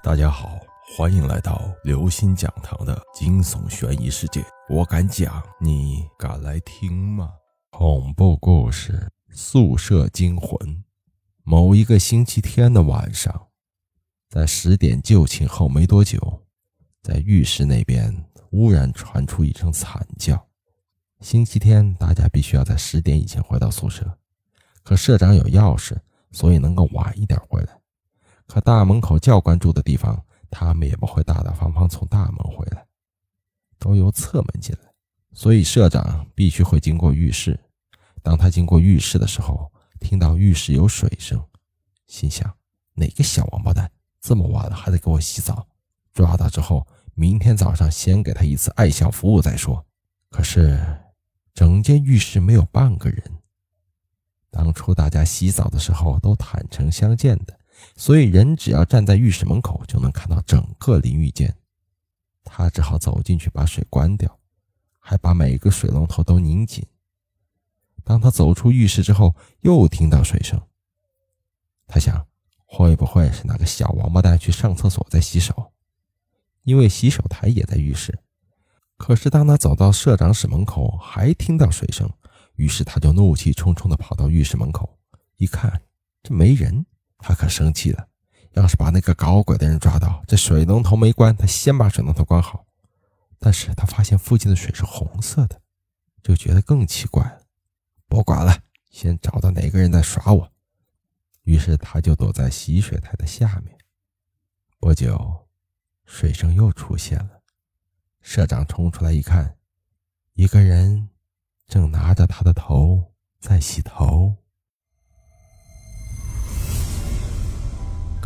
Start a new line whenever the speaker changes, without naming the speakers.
大家好，欢迎来到刘星讲堂的惊悚悬疑世界。我敢讲，你敢来听吗？恐怖故事《宿舍惊魂》。某一个星期天的晚上，在十点就寝后没多久，在浴室那边忽然传出一声惨叫。星期天大家必须要在十点以前回到宿舍，可社长有钥匙，所以能够晚一点回来。可大门口教官住的地方，他们也不会大大方方从大门回来，都由侧门进来，所以社长必须会经过浴室。当他经过浴室的时候，听到浴室有水声，心想：哪个小王八蛋这么晚了还在给我洗澡？抓到之后，明天早上先给他一次爱校服务再说。可是，整间浴室没有半个人。当初大家洗澡的时候都坦诚相见的。所以人只要站在浴室门口，就能看到整个淋浴间。他只好走进去把水关掉，还把每个水龙头都拧紧。当他走出浴室之后，又听到水声。他想，会不会是那个小王八蛋去上厕所在洗手？因为洗手台也在浴室。可是当他走到社长室门口，还听到水声，于是他就怒气冲冲地跑到浴室门口，一看，这没人。他可生气了，要是把那个搞鬼的人抓到，这水龙头没关，他先把水龙头关好。但是他发现附近的水是红色的，就觉得更奇怪了。不管了，先找到哪个人在耍我。于是他就躲在洗水台的下面。不久，水声又出现了。社长冲出来一看，一个人正拿着他的头在洗头。